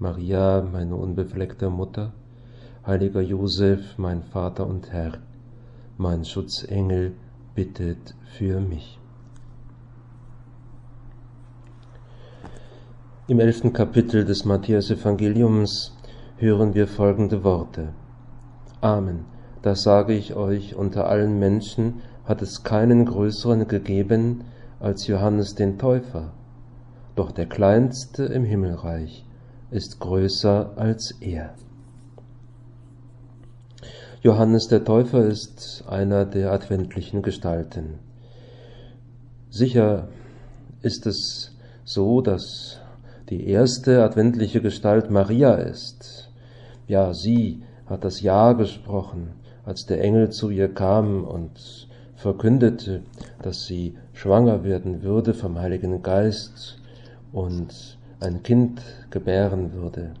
Maria, meine unbefleckte Mutter, heiliger Josef, mein Vater und Herr, mein Schutzengel, bittet für mich. Im elften Kapitel des Matthäus-Evangeliums hören wir folgende Worte. Amen, das sage ich euch, unter allen Menschen hat es keinen größeren gegeben als Johannes den Täufer, doch der Kleinste im Himmelreich ist größer als er. Johannes der Täufer ist einer der adventlichen Gestalten. Sicher ist es so, dass die erste adventliche Gestalt Maria ist. Ja, sie hat das Ja gesprochen, als der Engel zu ihr kam und verkündete, dass sie schwanger werden würde vom Heiligen Geist und ein Kind gebären würde,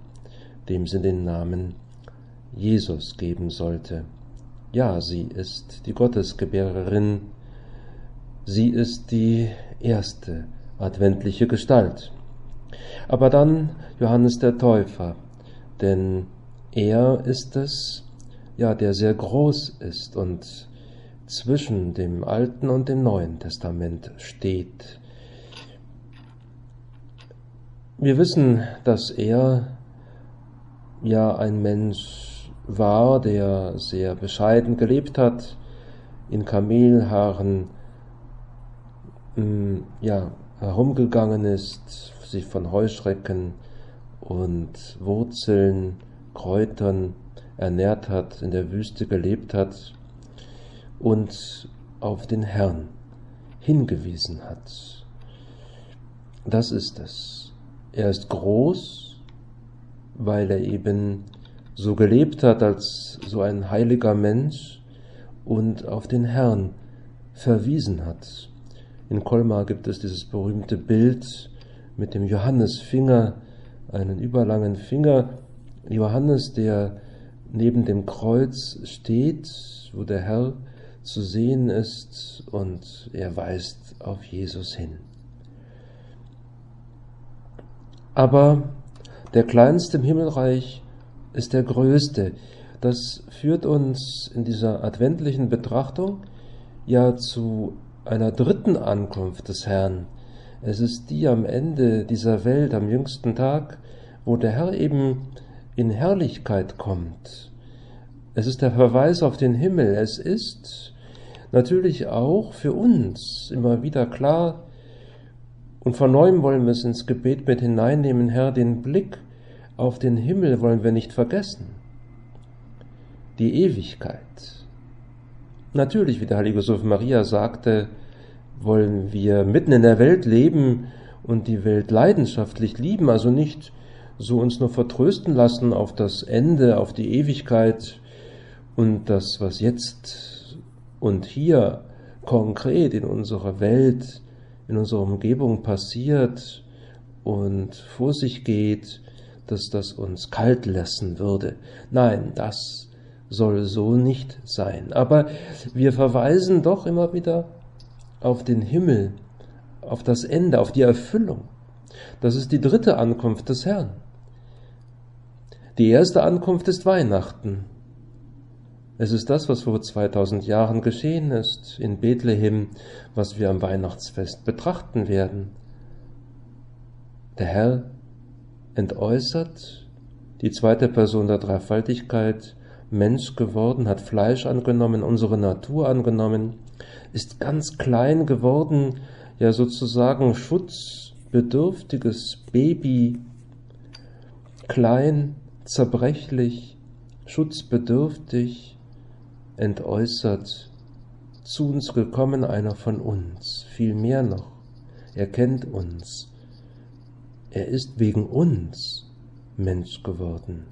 dem sie den Namen Jesus geben sollte. Ja, sie ist die Gottesgebärerin, sie ist die erste adventliche Gestalt. Aber dann Johannes der Täufer, denn er ist es, ja, der sehr groß ist und zwischen dem Alten und dem Neuen Testament steht, wir wissen, dass er ja ein Mensch war, der sehr bescheiden gelebt hat, in Kamelhaaren mm, ja, herumgegangen ist, sich von Heuschrecken und Wurzeln, Kräutern ernährt hat, in der Wüste gelebt hat und auf den Herrn hingewiesen hat. Das ist es. Er ist groß, weil er eben so gelebt hat als so ein heiliger Mensch und auf den Herrn verwiesen hat. In Colmar gibt es dieses berühmte Bild mit dem Johannesfinger, einen überlangen Finger. Johannes, der neben dem Kreuz steht, wo der Herr zu sehen ist und er weist auf Jesus hin. Aber der Kleinste im Himmelreich ist der Größte. Das führt uns in dieser adventlichen Betrachtung ja zu einer dritten Ankunft des Herrn. Es ist die am Ende dieser Welt, am jüngsten Tag, wo der Herr eben in Herrlichkeit kommt. Es ist der Verweis auf den Himmel. Es ist natürlich auch für uns immer wieder klar, und von neuem wollen wir es ins Gebet mit hineinnehmen, Herr, den Blick auf den Himmel wollen wir nicht vergessen. Die Ewigkeit. Natürlich, wie der heilige Josef Maria sagte, wollen wir mitten in der Welt leben und die Welt leidenschaftlich lieben, also nicht so uns nur vertrösten lassen auf das Ende, auf die Ewigkeit und das, was jetzt und hier konkret in unserer Welt in unserer Umgebung passiert und vor sich geht, dass das uns kalt lassen würde. Nein, das soll so nicht sein. Aber wir verweisen doch immer wieder auf den Himmel, auf das Ende, auf die Erfüllung. Das ist die dritte Ankunft des Herrn. Die erste Ankunft ist Weihnachten. Es ist das, was vor 2000 Jahren geschehen ist in Bethlehem, was wir am Weihnachtsfest betrachten werden. Der Herr entäußert, die zweite Person der Dreifaltigkeit, Mensch geworden, hat Fleisch angenommen, unsere Natur angenommen, ist ganz klein geworden, ja sozusagen schutzbedürftiges Baby, klein, zerbrechlich, schutzbedürftig, entäußert, zu uns gekommen, einer von uns, viel mehr noch. Er kennt uns. er ist wegen uns Mensch geworden.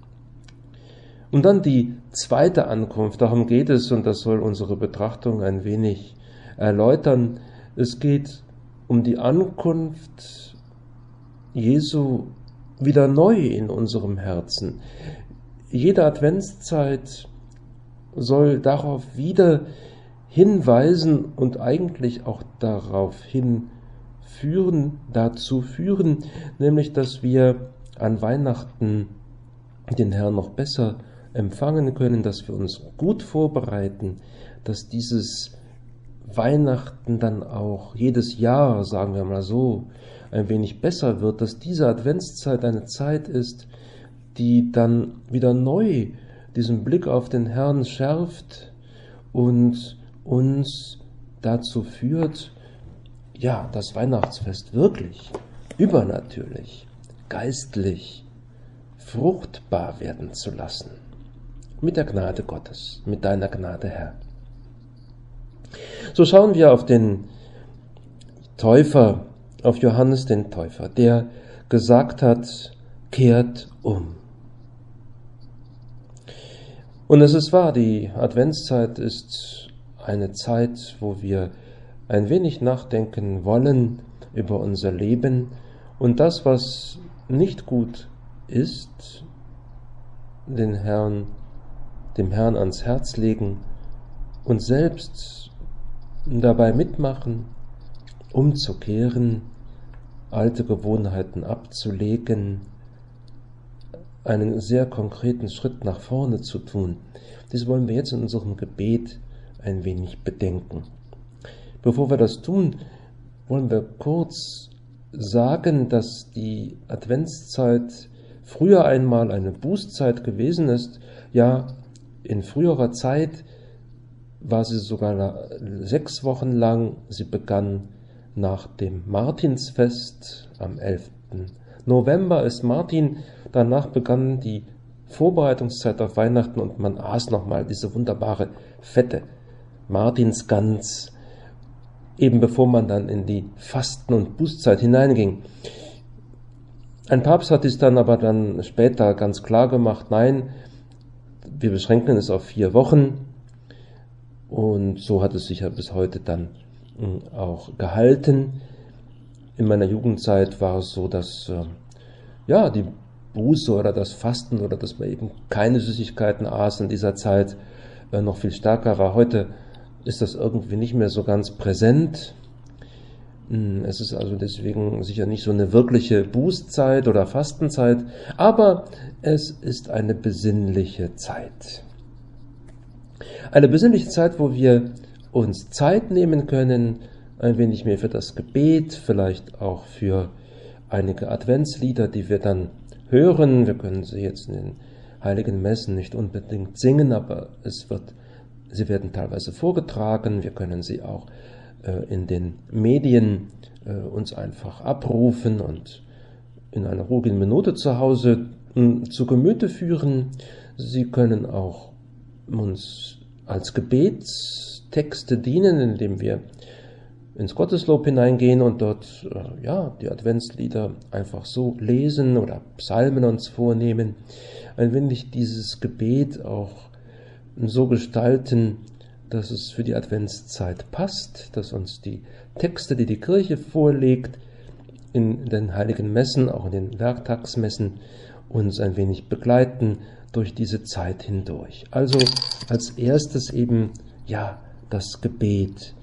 Und dann die zweite Ankunft, darum geht es und das soll unsere Betrachtung ein wenig erläutern. Es geht um die Ankunft Jesu wieder neu in unserem Herzen. Jede Adventszeit soll darauf wieder hinweisen und eigentlich auch darauf hinführen, dazu führen, nämlich dass wir an Weihnachten den Herrn noch besser empfangen können, dass wir uns gut vorbereiten, dass dieses Weihnachten dann auch jedes Jahr, sagen wir mal so, ein wenig besser wird, dass diese Adventszeit eine Zeit ist, die dann wieder neu diesen Blick auf den Herrn schärft und uns dazu führt, ja, das Weihnachtsfest wirklich übernatürlich, geistlich, fruchtbar werden zu lassen. Mit der Gnade Gottes, mit deiner Gnade, Herr. So schauen wir auf den Täufer, auf Johannes den Täufer, der gesagt hat, kehrt um. Und es ist wahr, die Adventszeit ist eine Zeit, wo wir ein wenig nachdenken wollen über unser Leben. Und das, was nicht gut ist, den Herrn, dem Herrn ans Herz legen und selbst dabei mitmachen, umzukehren, alte Gewohnheiten abzulegen, einen sehr konkreten Schritt nach vorne zu tun. Dies wollen wir jetzt in unserem Gebet ein wenig bedenken. Bevor wir das tun, wollen wir kurz sagen, dass die Adventszeit früher einmal eine Bußzeit gewesen ist. Ja, in früherer Zeit war sie sogar sechs Wochen lang. Sie begann nach dem Martinsfest am 11. November ist Martin. Danach begann die Vorbereitungszeit auf Weihnachten und man aß nochmal diese wunderbare fette Martinsgans, eben bevor man dann in die Fasten- und Bußzeit hineinging. Ein Papst hat es dann aber dann später ganz klar gemacht, nein, wir beschränken es auf vier Wochen und so hat es sich ja bis heute dann hm, auch gehalten. In meiner Jugendzeit war es so, dass äh, ja die Buße oder das Fasten oder dass man eben keine Süßigkeiten aß in dieser Zeit äh, noch viel stärker war. Heute ist das irgendwie nicht mehr so ganz präsent. Hm, es ist also deswegen sicher nicht so eine wirkliche Bußzeit oder Fastenzeit, aber es ist eine besinnliche Zeit. Eine besinnliche Zeit, wo wir uns Zeit nehmen können, ein wenig mehr für das Gebet, vielleicht auch für einige Adventslieder, die wir dann hören. Wir können sie jetzt in den heiligen Messen nicht unbedingt singen, aber es wird, sie werden teilweise vorgetragen. Wir können sie auch äh, in den Medien äh, uns einfach abrufen und in einer ruhigen Minute zu Hause äh, zu Gemüte führen. Sie können auch uns als Gebetstexte dienen, indem wir ins Gotteslob hineingehen und dort äh, ja die Adventslieder einfach so lesen oder Psalmen uns vornehmen, ein wenig dieses Gebet auch so gestalten, dass es für die Adventszeit passt, dass uns die Texte, die die Kirche vorlegt, in den heiligen Messen, auch in den Werktagsmessen, uns ein wenig begleiten durch diese Zeit hindurch. Also als erstes eben, ja, das Gebet,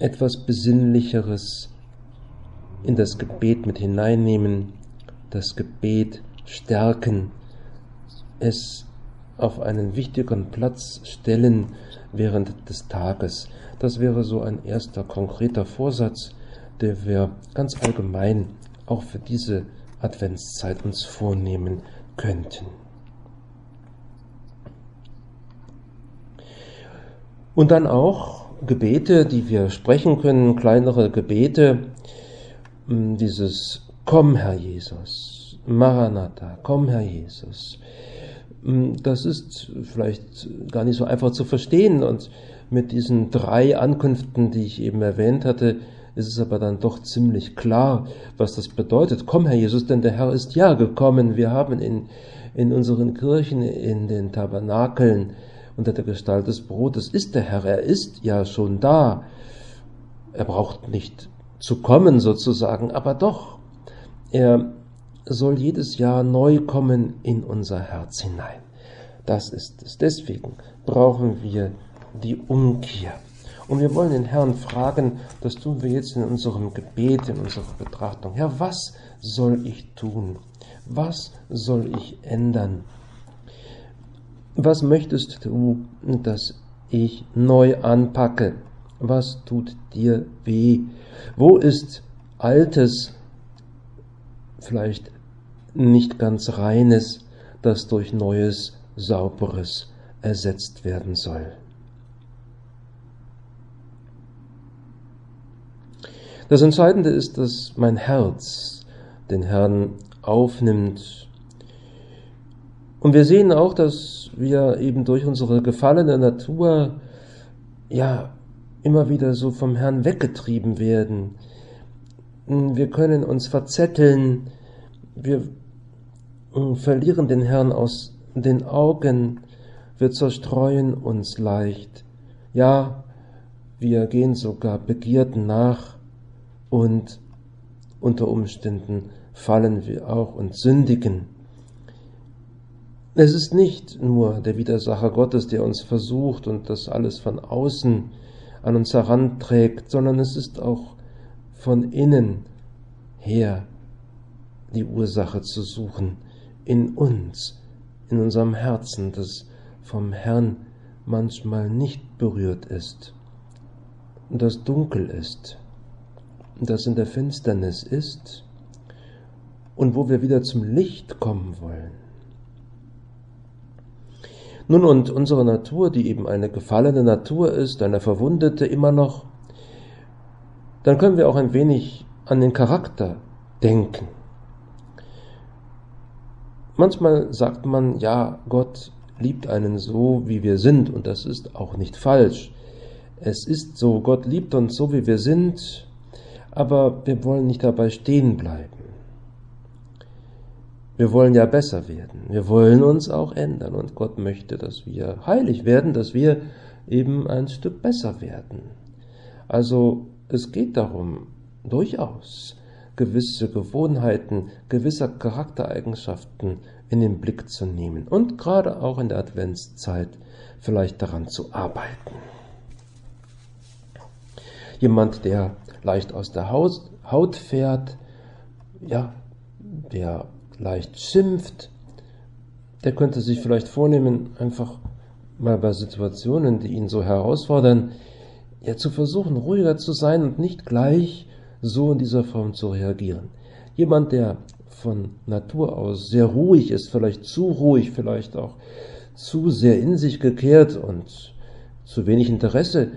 etwas Besinnlicheres in das Gebet mit hineinnehmen, das Gebet stärken, es auf einen wichtigeren Platz stellen während des Tages. Das wäre so ein erster konkreter Vorsatz, der wir ganz allgemein auch für diese Adventszeit uns vornehmen könnten. Und dann auch Gebete, die wir sprechen können, kleinere Gebete, hm, dieses Komm, Herr Jesus, Maranatha, komm, Herr Jesus. Hm, das ist vielleicht gar nicht so einfach zu verstehen und mit diesen drei Ankünften, die ich eben erwähnt hatte, ist es aber dann doch ziemlich klar, was das bedeutet. Komm, Herr Jesus, denn der Herr ist ja gekommen. Wir haben in, in unseren Kirchen, in den Tabernakeln unter der Gestalt des Brotes ist der Herr. Er ist ja schon da. Er braucht nicht zu kommen sozusagen, aber doch. Er soll jedes Jahr neu kommen in unser Herz hinein. Das ist es. Deswegen brauchen wir die Umkehr. Und wir wollen den Herrn fragen, das tun wir jetzt in unserem Gebet, in unserer Betrachtung. Herr, was soll ich tun? Was soll ich ändern? Was möchtest du, dass ich neu anpacke? Was tut dir weh? Wo ist Altes, vielleicht nicht ganz Reines, das durch Neues, Sauberes ersetzt werden soll? Das Entscheidende ist, dass mein Herz den Herrn aufnimmt. Und wir sehen auch, dass wir eben durch unsere gefallene Natur ja immer wieder so vom Herrn weggetrieben werden. Wir können uns verzetteln, wir äh, verlieren den Herrn aus den Augen, wir zerstreuen uns leicht. Ja, wir gehen sogar Begierden nach und unter Umständen fallen wir auch und sündigen. Es ist nicht nur der Widersacher Gottes, der uns versucht und das alles von außen an uns heranträgt, sondern es ist auch von innen her die Ursache zu suchen, in uns, in unserem Herzen, das vom Herrn manchmal nicht berührt ist, das dunkel ist das in der Finsternis ist und wo wir wieder zum Licht kommen wollen. Nun und unsere Natur, die eben eine gefallene Natur ist, eine verwundete immer noch, dann können wir auch ein wenig an den Charakter denken. Manchmal sagt man, ja, Gott liebt einen so, wie wir sind, und das ist auch nicht falsch. Es ist so, Gott liebt uns so, wie wir sind, aber wir wollen nicht dabei stehen bleiben. Wir wollen ja besser werden. Wir wollen uns auch ändern und Gott möchte, dass wir heilig werden, dass wir eben ein Stück besser werden. Also es geht darum, durchaus gewisse Gewohnheiten, gewisse Charaktereigenschaften in den Blick zu nehmen und gerade auch in der Adventszeit vielleicht daran zu arbeiten. Jemand, der leicht aus der Haut fährt, ja, der leicht schimpft, der könnte sich vielleicht vornehmen, einfach mal bei Situationen, die ihn so herausfordern, ja zu versuchen, ruhiger zu sein und nicht gleich so in dieser Form zu reagieren. Jemand, der von Natur aus sehr ruhig ist, vielleicht zu ruhig, vielleicht auch zu sehr in sich gekehrt und zu wenig Interesse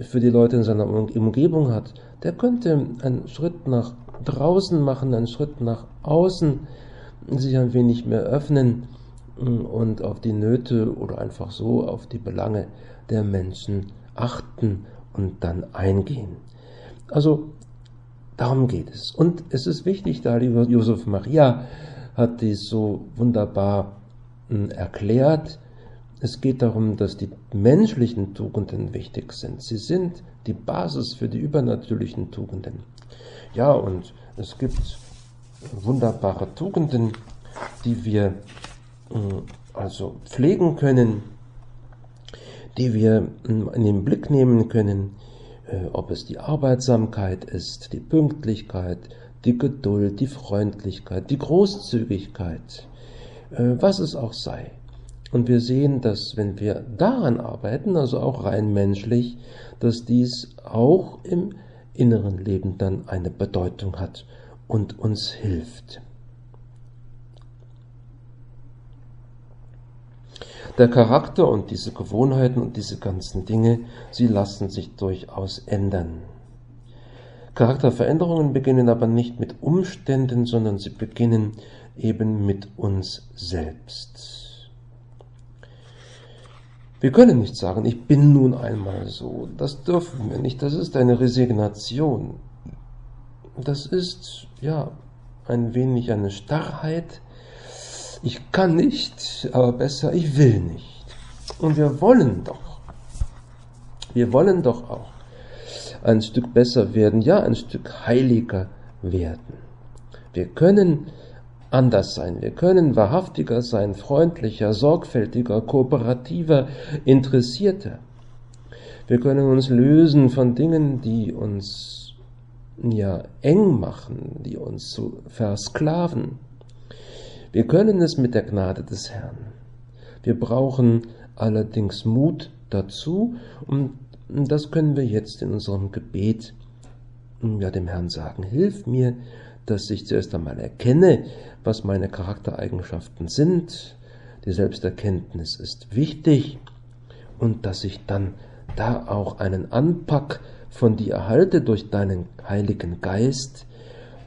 für die Leute in seiner Umgebung hat, der könnte einen Schritt nach draußen machen, einen Schritt nach außen, sich ein wenig mehr öffnen mm, und auf die Nöte oder einfach so auf die Belange der Menschen achten und dann eingehen. Also darum geht es. Und es ist wichtig, da lieber Josef Maria hat dies so wunderbar mm, erklärt, es geht darum, dass die menschlichen Tugenden wichtig sind. Sie sind die Basis für die übernatürlichen Tugenden. Ja, und es gibt wunderbare Tugenden, die wir äh, also pflegen können, die wir äh, in den Blick nehmen können, äh, ob es die Arbeitsamkeit ist, die Pünktlichkeit, die Geduld, die Freundlichkeit, die Großzügigkeit, was es auch sei. Und wir sehen, dass wenn wir daran arbeiten, also auch rein menschlich, dass dies auch im inneren Leben dann eine Bedeutung hat und uns hilft. Der Charakter und diese Gewohnheiten und diese ganzen Dinge, sie lassen sich durchaus ändern. Charakterveränderungen beginnen aber nicht mit Umständen, sondern sie beginnen eben mit uns selbst. Wir können nicht sagen, ich bin nun einmal so. Das dürfen wir nicht. Das ist eine Resignation. das ist ja ein wenig eine Starrheit. Ich kann nicht, aber besser, ich will nicht. Und wir wollen doch, wir wollen doch auch ein Stück besser werden, ja, ein Stück heiliger werden. Wir können anders sein. Wir können wahrhaftiger sein, freundlicher, sorgfältiger, kooperativer, interessierter. Wir können uns lösen von Dingen, die uns ja eng machen, die uns zu versklaven. Wir können es mit der Gnade des Herrn. Wir brauchen allerdings Mut dazu und das können wir jetzt in unserem Gebet ja dem Herrn sagen. Hilf mir, dass ich zuerst einmal erkenne, was meine Charaktereigenschaften sind. Die Selbsterkenntnis ist wichtig und dass ich dann da auch einen Anpack von dir erhalte durch deinen Heiligen Geist,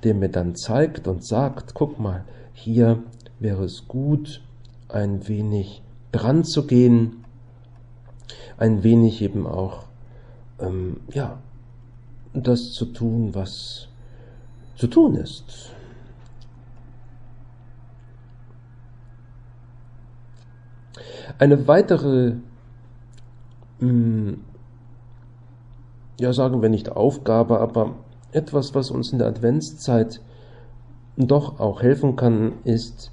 der mir dann zeigt und sagt, guck mal, hier wäre es gut, ein wenig dran zu gehen, ein wenig eben auch, ähm, ja, das zu tun, was zu tun ist. Eine weitere, hm, ja sagen wir nicht Aufgabe, aber etwas, was uns in der Adventszeit doch auch helfen kann, ist,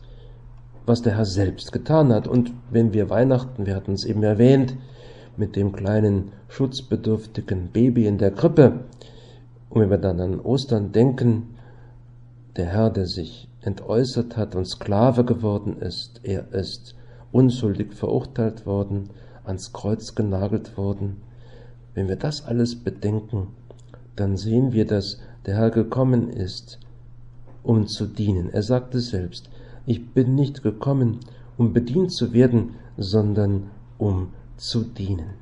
was der Herr selbst getan hat. Und wenn wir Weihnachten, wir hatten es eben erwähnt, mit dem kleinen schutzbedürftigen Baby in der Krippe, und wenn wir dann an Ostern denken, der Herr, der sich entäußert hat und Sklave geworden ist, er ist unschuldig verurteilt worden, ans Kreuz genagelt worden. Wenn wir das alles bedenken, dann sehen wir, dass der Herr gekommen ist, um zu dienen. Er sagte selbst, ich bin nicht gekommen, um bedient zu werden, sondern um zu dienen.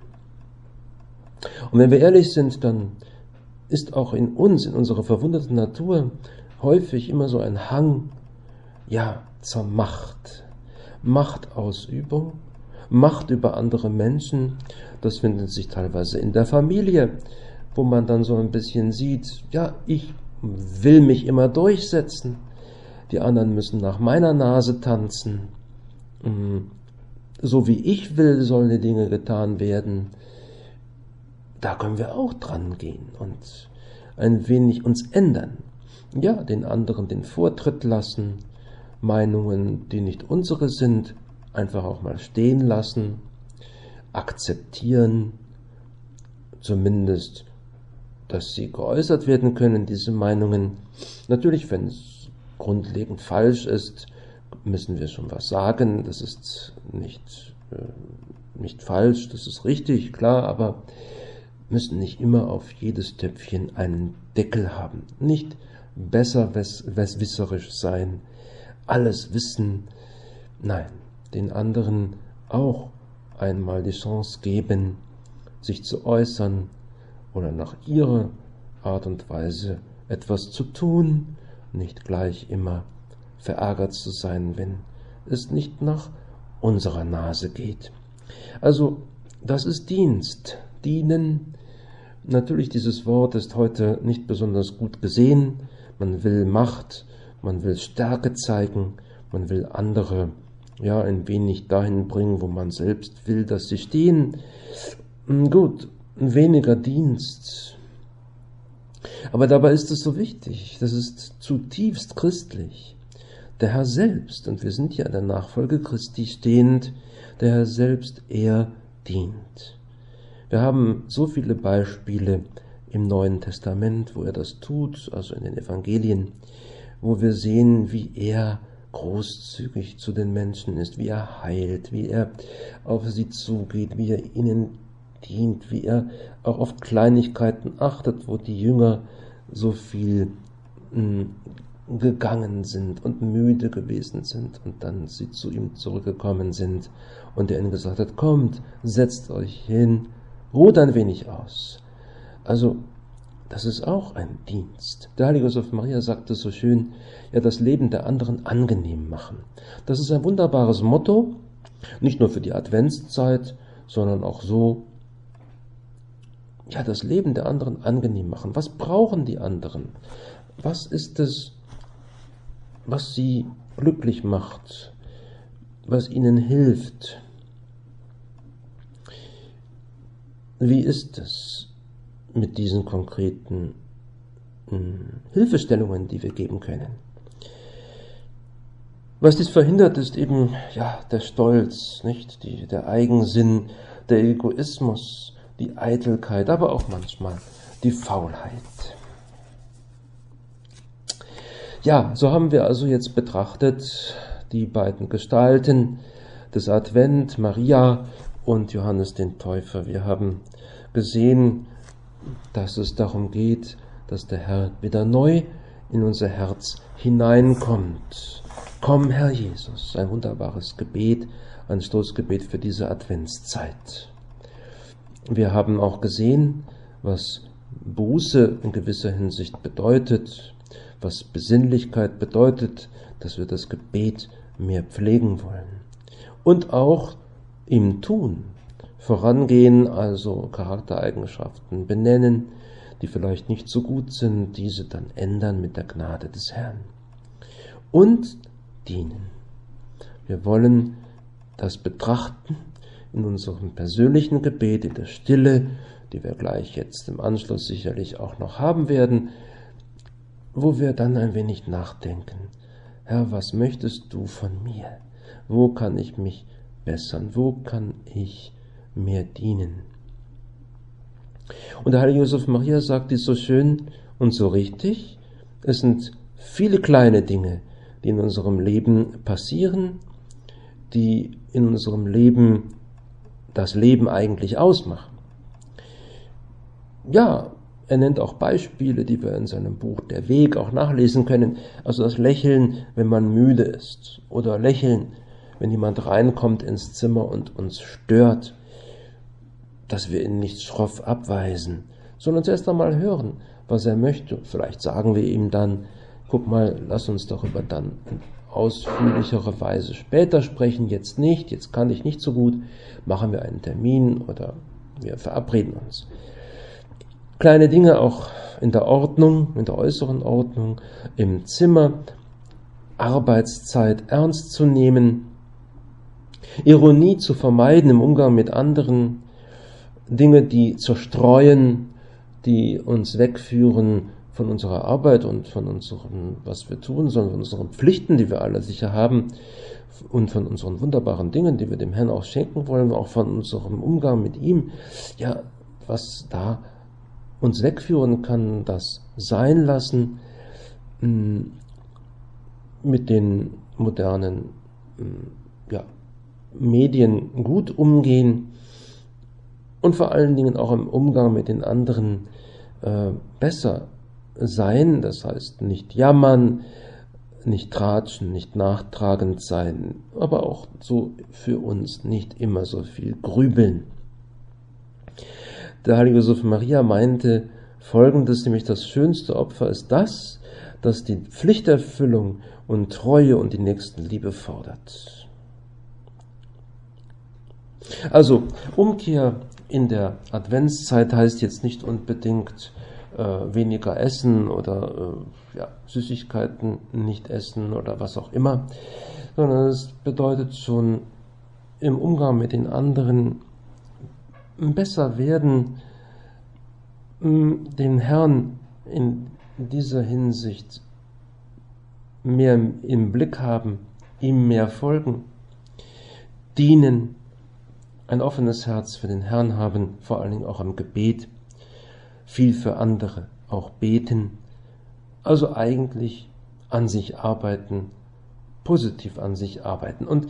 Und wenn wir ehrlich sind, dann ist auch in uns, in unserer verwundeten Natur, häufig immer so ein Hang, ja, zur Macht. Machtausübung, Macht über andere Menschen, das findet sich teilweise in der Familie, wo man dann so ein bisschen sieht, ja, ich will mich immer durchsetzen, die anderen müssen nach meiner Nase tanzen, mm, so wie ich will, sollen die Dinge getan werden. Da können wir auch dran gehen und ein wenig uns ändern. Ja, den anderen den Vortritt lassen, Meinungen, die nicht unsere sind, einfach auch mal stehen lassen, akzeptieren, zumindest, dass sie geäußert werden können, diese Meinungen. Natürlich, wenn es grundlegend falsch ist, müssen wir schon was sagen. Das ist nicht, äh, nicht falsch, das ist richtig, klar, aber müssen nicht immer auf jedes Töpfchen einen Deckel haben. Nicht besser wisserisch sein, alles wissen. Nein, den anderen auch einmal die Chance geben, sich zu äußern oder nach ihrer Art und Weise etwas zu tun, nicht gleich immer verärgert zu sein, wenn es nicht nach unserer Nase geht. Also, das ist Dienst. Dienen. Natürlich, dieses Wort ist heute nicht besonders gut gesehen. Man will Macht, man will Stärke zeigen, man will andere ja ein wenig dahin bringen, wo man selbst will, dass sie stehen. Hm, gut, weniger Dienst. Aber dabei ist es so wichtig, das ist zutiefst christlich. Der Herr selbst, und wir sind ja in der Nachfolge Christi stehend, der Herr selbst, er dient. Wir haben so viele Beispiele im Neuen Testament, wo er das tut, also in den Evangelien wo wir sehen, wie er großzügig zu den Menschen ist, wie er heilt, wie er auf sie zugeht, wie er ihnen dient, wie er auch auf Kleinigkeiten achtet, wo die Jünger so viel hm, gegangen sind und müde gewesen sind und dann sie zu ihm zurückgekommen sind und er ihnen gesagt hat, kommt, setzt euch hin, ruht ein wenig aus. Also das ist auch ein Dienst. Der heilige Josef Maria sagte so schön, ja, das Leben der anderen angenehm machen. Das ist ein wunderbares Motto, nicht nur für die Adventszeit, sondern auch so, ja, das Leben der anderen angenehm machen. Was brauchen die anderen? was ist es, was sie glücklich macht, was ihnen hilft. Wie ist es mit diesen konkreten hm, Hilfestellungen, die wir geben können? Was dies verhindert, ist eben ja der Stolz, nicht die, der Eigensinn, der Egoismus, die Eitelkeit, aber auch manchmal die Faulheit. Ja, so haben wir also jetzt betrachtet die beiden Gestalten des Advent, Maria und Johannes den Täufer. Wir haben gesehen, dass es darum geht, dass der Herr wieder neu in unser Herz hineinkommt. Komm, Herr Jesus, ein wunderbares Gebet, ein Stoßgebet für diese Adventszeit. Wir haben auch gesehen, was Buße in gewisser Hinsicht bedeutet, was Besinnlichkeit bedeutet, dass wir das Gebet mehr pflegen wollen. Und auch im Tun vorangehen, also Charaktereigenschaften benennen, die vielleicht nicht so gut sind, diese dann ändern mit der Gnade des Herrn. Und dienen. Wir wollen das betrachten in unserem persönlichen Gebet, in der Stille, die wir gleich jetzt im Anschluss sicherlich auch noch haben werden, wo wir dann ein wenig nachdenken. Herr, was möchtest du von mir? Wo kann ich mich bessern? Wo kann ich mir dienen? Und der heilige Josef Maria sagt dies so schön und so richtig. Es sind viele kleine Dinge, die in unserem Leben passieren, die in unserem Leben das Leben eigentlich ausmachen. Ja, er nennt auch Beispiele, die wir in seinem Buch Der Weg auch nachlesen können. Also das Lächeln, wenn man müde ist. Oder Lächeln, wenn jemand reinkommt ins Zimmer und uns stört. Dass wir ihn nicht schroff abweisen, sondern zuerst einmal hören, was er möchte. Vielleicht sagen wir ihm dann, guck mal, lass uns darüber dann in ausführlicherer Weise später sprechen, jetzt nicht, jetzt kann ich nicht so gut, machen wir einen Termin oder wir verabreden uns. Kleine Dinge auch in der Ordnung, in der äußeren Ordnung, im Zimmer, Arbeitszeit ernst zu nehmen, Ironie zu vermeiden im Umgang mit anderen, Dinge, die zerstreuen, die uns wegführen von unserer Arbeit und von unserem, was wir tun, sondern von unseren Pflichten, die wir alle sicher haben und von unseren wunderbaren Dingen, die wir dem Herrn auch schenken wollen, auch von unserem Umgang mit ihm, ja, was da uns wegführen kann, das sein lassen, mm, mit den modernen mm, ja, Medien gut umgehen und vor allen Dingen auch im Umgang mit den anderen äh, besser sein, das heißt nicht jammern, nicht tratschen, nicht nachtragend sein, aber auch so für uns nicht immer so viel grübeln. Der heilige Josef Maria meinte folgendes, nämlich das schönste Opfer ist das, das die Pflichterfüllung und Treue und die Nächstenliebe fordert. Also, Umkehr in der Adventszeit heißt jetzt nicht unbedingt äh, weniger essen oder äh, ja, Süßigkeiten nicht essen oder was auch immer, sondern es bedeutet schon im Umgang mit den anderen besser werden, den Herrn in dieser Hinsicht mehr im Blick haben, ihm mehr folgen, dienen, ein offenes Herz für den Herrn haben, vor allen Dingen auch im Gebet, viel für andere auch beten, also eigentlich an sich arbeiten, positiv an sich arbeiten. Und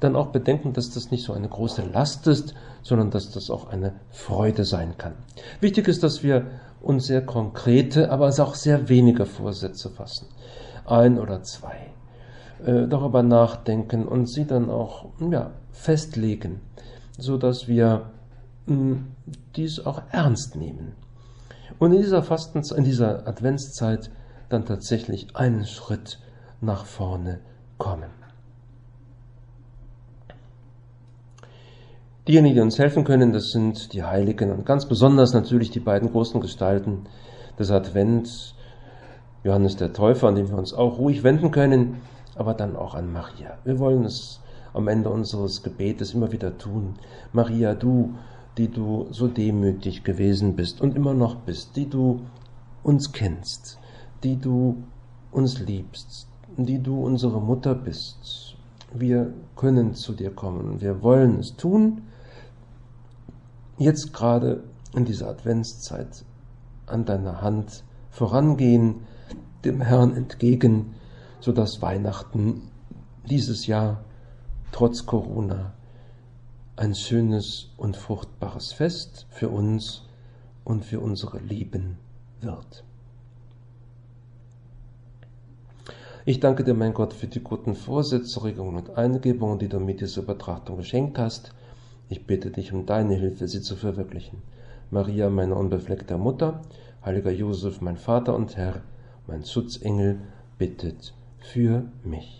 dann auch bedenken, dass das nicht so eine große Last ist, sondern dass das auch eine Freude sein kann. Wichtig ist, dass wir uns sehr konkrete, aber auch sehr wenige Vorsätze fassen. Ein oder zwei. Äh, darüber nachdenken und sie dann auch ja, festlegen, so dass wir mh, hm, dies auch ernst nehmen. Und in dieser Fasten, in dieser Adventszeit dann tatsächlich einen Schritt nach vorne kommen. Diejenigen, die uns helfen können, das sind die Heiligen und ganz besonders natürlich die beiden großen Gestalten des Advents, Johannes der Täufer, an den wir uns auch ruhig wenden können, aber dann auch an Maria. Wir wollen es am Ende unseres Gebetes immer wieder tun. Maria, du, die du so demütig gewesen bist und immer noch bist, die du uns kennst, die du uns liebst, die du unsere Mutter bist. Wir können zu dir kommen, wir wollen es tun, jetzt gerade in dieser Adventszeit an deiner Hand vorangehen, dem Herrn entgegen, so dass Weihnachten dieses Jahr trotz Corona ein schönes und fruchtbares Fest für uns und für unsere Lieben wird. Ich danke dir, mein Gott, für die guten Vorsätze, Regungen und Eingebungen, die du mit dieser Betrachtung geschenkt hast. Ich bitte dich um deine Hilfe, sie zu verwirklichen. Maria, meine unbefleckte Mutter, heiliger Josef, mein Vater und Herr, mein Schutzengel, bittet für mich.